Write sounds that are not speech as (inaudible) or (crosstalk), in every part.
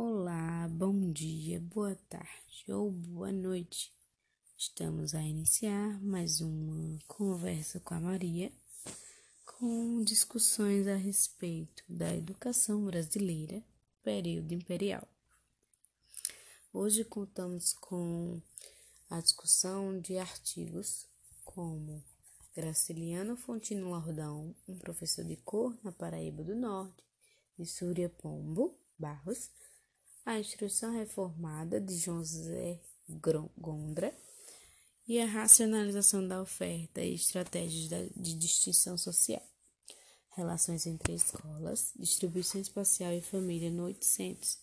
Olá, bom dia, boa tarde ou boa noite. Estamos a iniciar mais uma conversa com a Maria, com discussões a respeito da educação brasileira, período imperial. Hoje contamos com a discussão de artigos como Graciliano Fontino Lordão, um professor de cor na Paraíba do Norte, de Súria Pombo Barros, a Instrução Reformada de José Gondra e a racionalização da oferta e estratégias de distinção social, relações entre escolas, distribuição espacial e família no 800,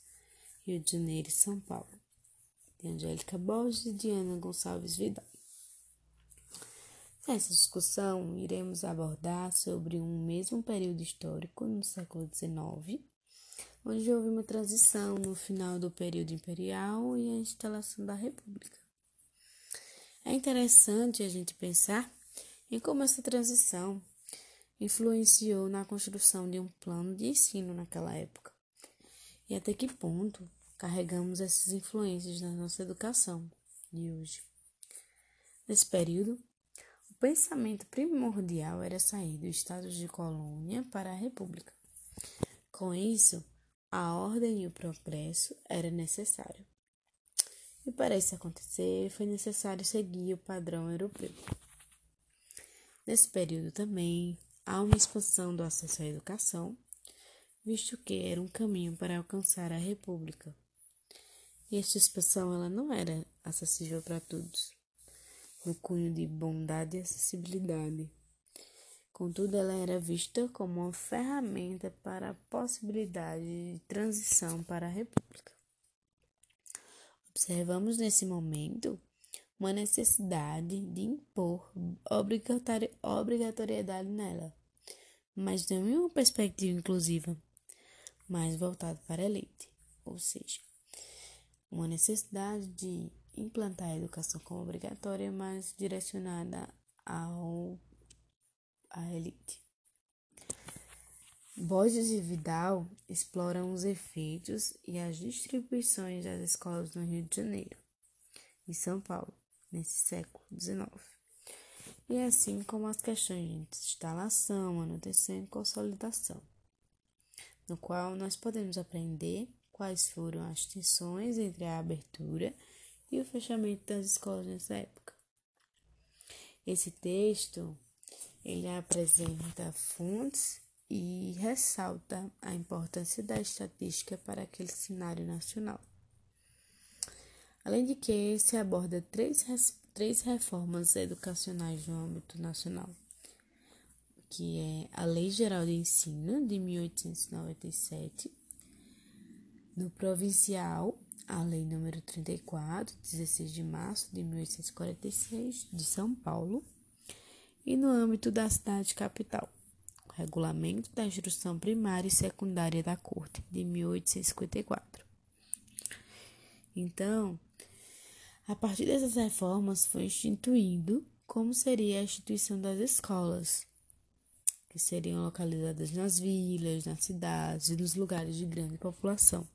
Rio de Janeiro e São Paulo, de Angélica Borges e Diana Gonçalves Vidal. Nessa discussão, iremos abordar sobre um mesmo período histórico no século XIX onde houve uma transição no final do período imperial e a instalação da República. É interessante a gente pensar em como essa transição influenciou na construção de um plano de ensino naquela época e até que ponto carregamos essas influências na nossa educação de hoje. Nesse período, o pensamento primordial era sair do status de colônia para a república. Com isso, a ordem e o progresso era necessário. E para isso acontecer, foi necessário seguir o padrão europeu. Nesse período também há uma expansão do acesso à educação, visto que era um caminho para alcançar a república. E esta expansão ela não era acessível para todos, no cunho de bondade e acessibilidade. Contudo, ela era vista como uma ferramenta para a possibilidade de transição para a República. Observamos nesse momento uma necessidade de impor obrigatoriedade nela, mas não em uma perspectiva inclusiva, mais voltada para a elite, ou seja, uma necessidade de implantar a educação como obrigatória, mas direcionada ao a elite. Borges e Vidal exploram os efeitos e as distribuições das escolas no Rio de Janeiro e São Paulo, nesse século XIX, e assim como as questões de instalação, manutenção e consolidação, no qual nós podemos aprender quais foram as tensões entre a abertura e o fechamento das escolas nessa época. Esse texto ele apresenta fontes e ressalta a importância da estatística para aquele cenário nacional. Além de que se aborda três, três reformas educacionais no âmbito nacional, que é a Lei Geral de Ensino de 1897, no provincial, a Lei número 34, 16 de março de 1846, de São Paulo, e no âmbito da cidade capital, Regulamento da Instrução Primária e Secundária da Corte, de 1854. Então, a partir dessas reformas foi instituído como seria a instituição das escolas, que seriam localizadas nas vilas, nas cidades e nos lugares de grande população.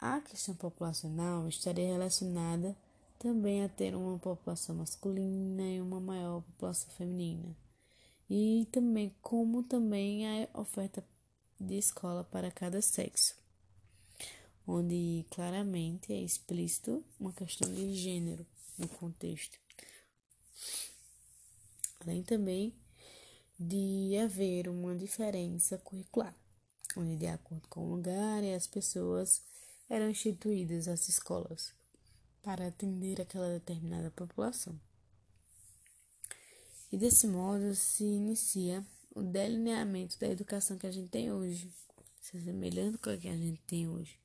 A questão populacional estaria relacionada também a ter uma população masculina e uma maior população feminina. E também como também a oferta de escola para cada sexo, onde claramente é explícito uma questão de gênero no contexto. Além também de haver uma diferença curricular, onde de acordo com o lugar e as pessoas eram instituídas as escolas para atender aquela determinada população. E desse modo se inicia o delineamento da educação que a gente tem hoje, se assemelhando com a que a gente tem hoje,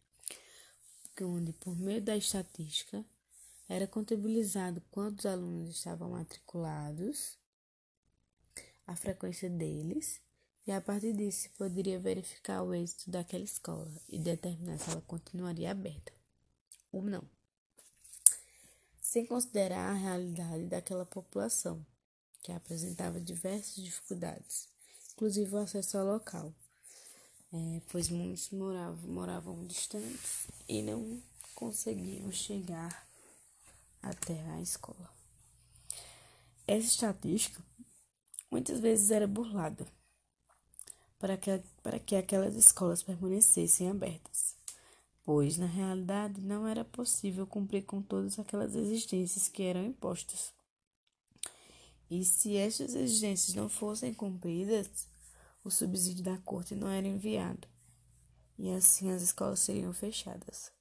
onde por meio da estatística era contabilizado quantos alunos estavam matriculados, a frequência deles, e a partir disso se poderia verificar o êxito daquela escola e determinar se ela continuaria aberta ou não sem considerar a realidade daquela população, que apresentava diversas dificuldades, inclusive o acesso ao local, é, pois muitos moravam, moravam distantes e não conseguiam chegar até a escola. Essa estatística muitas vezes era burlada para que, para que aquelas escolas permanecessem abertas, pois na realidade não era possível cumprir com todas aquelas exigências que eram impostas. E se estas exigências não fossem cumpridas, o subsídio da corte não era enviado, e assim as escolas seriam fechadas.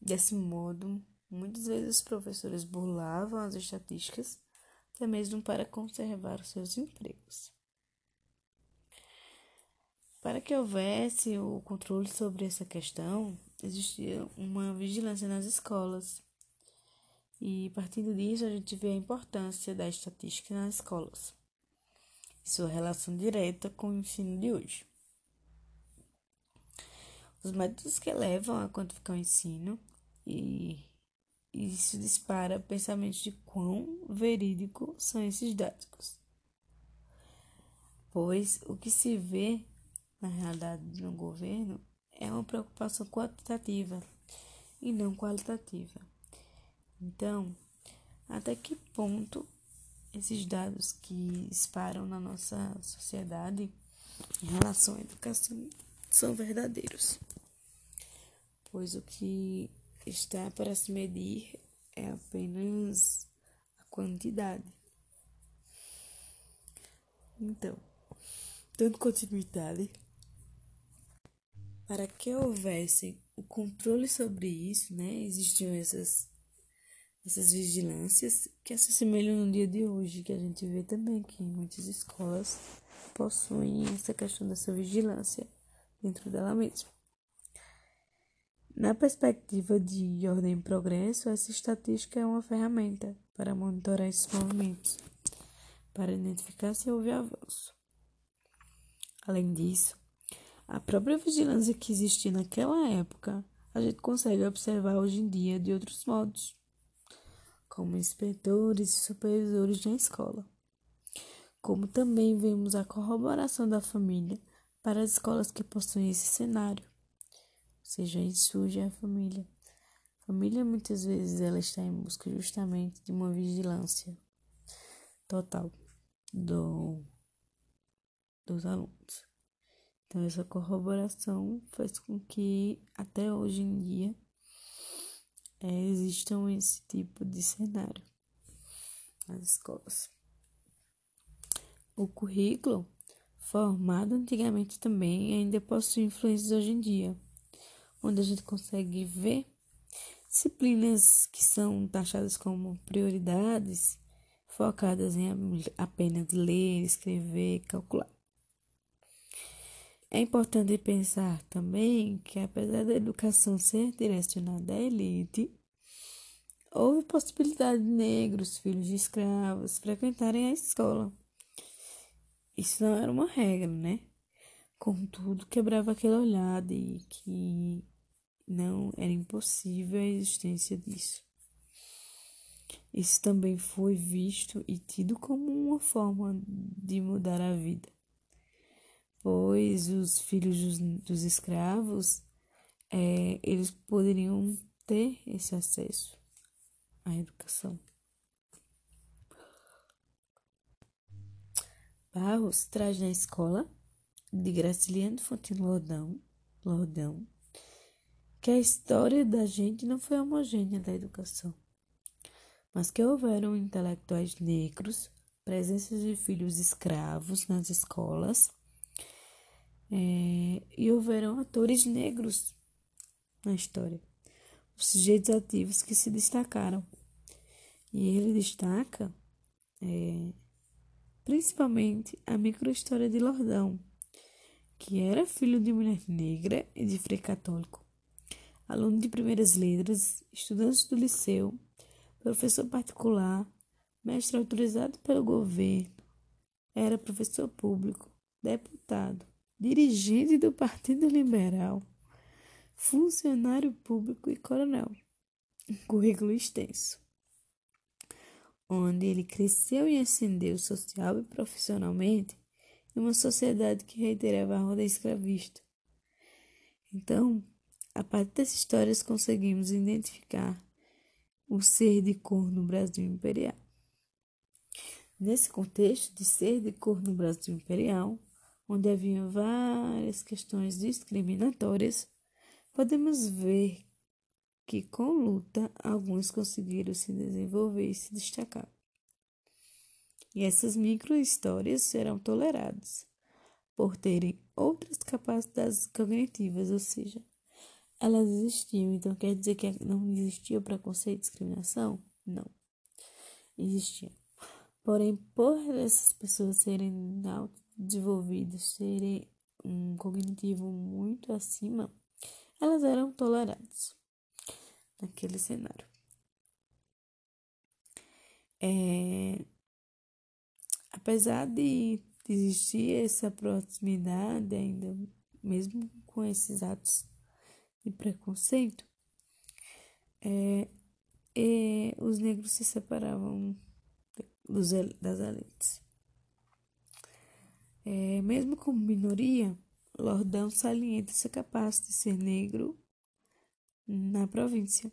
Desse modo, muitas vezes os professores burlavam as estatísticas, até mesmo para conservar os seus empregos. Para que houvesse o controle sobre essa questão, existia uma vigilância nas escolas. E partindo disso, a gente vê a importância da estatística nas escolas e sua relação direta com o ensino de hoje. Os métodos que levam a quantificar o ensino e isso dispara pensamentos de quão verídico são esses dados. Pois o que se vê na realidade no governo é uma preocupação quantitativa e não qualitativa. Então, até que ponto esses dados que disparam na nossa sociedade em relação à educação são verdadeiros? Pois o que está para se medir é apenas a quantidade. Então, dando continuidade, para que houvesse o controle sobre isso, né, existiam essas, essas vigilâncias que se assemelham no dia de hoje, que a gente vê também que muitas escolas possuem essa questão dessa vigilância dentro dela mesma. Na perspectiva de ordem e progresso, essa estatística é uma ferramenta para monitorar esses movimentos, para identificar se houve avanço. Além disso, a própria vigilância que existia naquela época, a gente consegue observar hoje em dia de outros modos, como inspetores e supervisores na escola. Como também vemos a corroboração da família para as escolas que possuem esse cenário seja, aí surge a família. A família muitas vezes ela está em busca justamente de uma vigilância total do, dos alunos. Então essa corroboração faz com que até hoje em dia é, existam esse tipo de cenário nas escolas. O currículo formado antigamente também ainda possui influências hoje em dia onde a gente consegue ver disciplinas que são taxadas como prioridades, focadas em apenas ler, escrever, calcular. É importante pensar também que, apesar da educação ser direcionada à elite, houve possibilidade de negros, filhos de escravos, frequentarem a escola. Isso não era uma regra, né? Contudo, quebrava aquele olhar de que não era impossível a existência disso. Isso também foi visto e tido como uma forma de mudar a vida, pois os filhos dos, dos escravos é, eles poderiam ter esse acesso à educação. Barros traz na escola de Graciliano Fontino Lordão, Lordão que a história da gente não foi homogênea da educação, mas que houveram intelectuais negros, presença de filhos escravos nas escolas, é, e houveram atores negros na história, os sujeitos ativos que se destacaram. E ele destaca é, principalmente a microhistória de Lordão, que era filho de mulher negra e de frei católico aluno de primeiras letras, estudante do liceu, professor particular, mestre autorizado pelo governo, era professor público, deputado, dirigente do Partido Liberal, funcionário público e coronel. Um currículo extenso, onde ele cresceu e ascendeu social e profissionalmente em uma sociedade que reiterava a ordem escravista Então, a partir dessas histórias conseguimos identificar o ser de cor no Brasil imperial. Nesse contexto de ser de cor no Brasil imperial, onde havia várias questões discriminatórias, podemos ver que com luta alguns conseguiram se desenvolver e se destacar. E essas micro-histórias serão toleradas por terem outras capacidades cognitivas, ou seja, elas existiam. Então quer dizer que não existia preconceito e discriminação? Não. Existia. Porém, por essas pessoas serem desenvolvidas, serem um cognitivo muito acima, elas eram toleradas naquele cenário. É, apesar de existir essa proximidade ainda, mesmo com esses atos de preconceito, é, é, os negros se separavam dos, das elites. É, mesmo como minoria, Lordão salienta ser capaz de ser negro na província.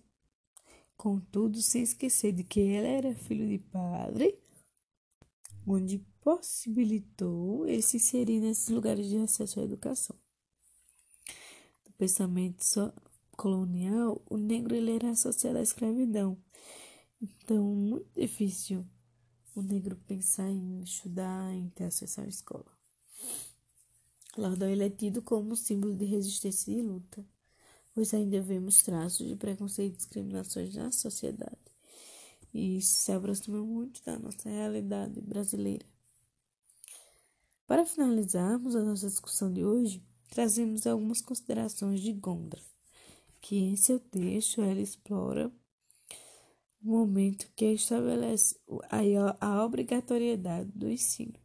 Contudo, sem esquecer de que ele era filho de padre, onde possibilitou ele se inserir nesses lugares de acesso à educação. No pensamento colonial, o negro ele era associado à escravidão. Então, muito difícil o negro pensar em estudar, em ter acesso à escola. Lordão ele é tido como símbolo de resistência e luta pois ainda vemos traços de preconceito e discriminações na sociedade. E isso se aproxima muito da nossa realidade brasileira. Para finalizarmos a nossa discussão de hoje, trazemos algumas considerações de Gondra, que em seu texto ela explora o momento que estabelece a obrigatoriedade do ensino,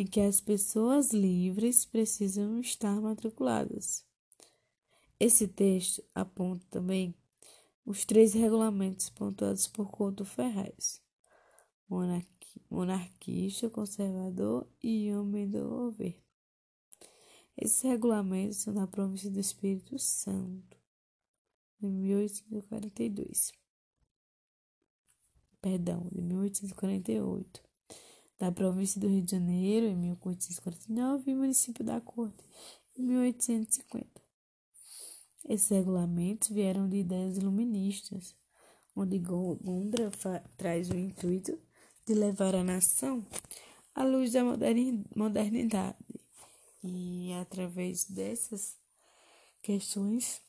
em que as pessoas livres precisam estar matriculadas esse texto aponta também os três regulamentos pontuados por Couto Ferraz: monarquista, conservador e homem do governo. Esses regulamentos são da província do Espírito Santo, de 1842. Perdão, de 1848. Da província do Rio de Janeiro, em 1849, e município da Corte, em 1850. Esses regulamentos vieram de ideias iluministas, onde Gondra traz o intuito de levar a nação à luz da modernidade. E é através dessas questões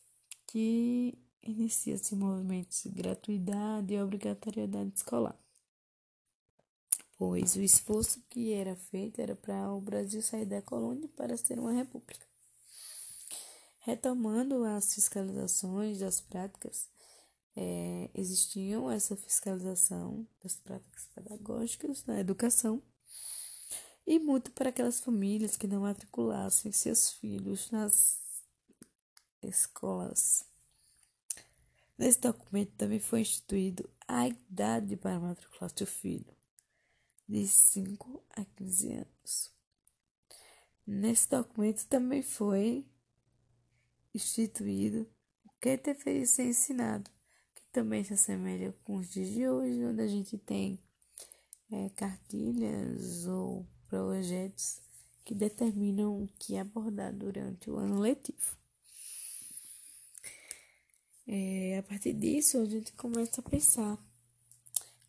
que inicia-se movimentos de gratuidade e obrigatoriedade escolar. Pois o esforço que era feito era para o Brasil sair da colônia para ser uma república. Retomando as fiscalizações das práticas, é, existiam essa fiscalização das práticas pedagógicas na educação e muito para aquelas famílias que não matriculassem seus filhos nas escolas. Nesse documento também foi instituído a idade para matricular seu filho, de 5 a 15 anos. Nesse documento também foi instituído o que deveria ser ensinado, que também se assemelha com os dias de hoje, onde a gente tem é, cartilhas ou projetos que determinam o que abordar durante o ano letivo. É, a partir disso, a gente começa a pensar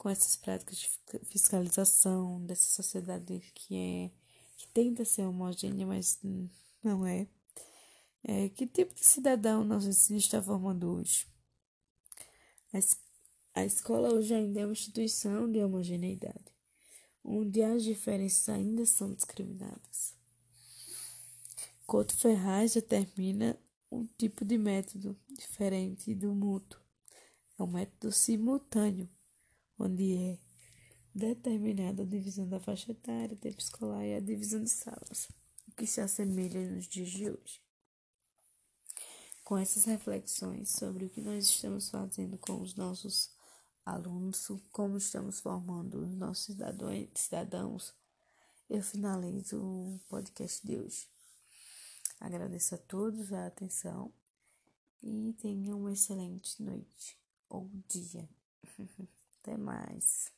com essas práticas de fiscalização dessa sociedade que é que tenta ser homogênea, mas não é. É, que tipo de cidadão nosso ensino está formando hoje? A, es a escola hoje ainda é uma instituição de homogeneidade, onde as diferenças ainda são discriminadas. Couto Ferraz determina um tipo de método diferente do mútuo. É um método simultâneo, onde é determinada a divisão da faixa etária, tempo escolar e a divisão de salas, o que se assemelha nos dias de hoje com essas reflexões sobre o que nós estamos fazendo com os nossos alunos, como estamos formando os nossos cidadãos, eu finalizo o podcast de hoje. Agradeço a todos a atenção e tenham uma excelente noite ou dia. (laughs) Até mais.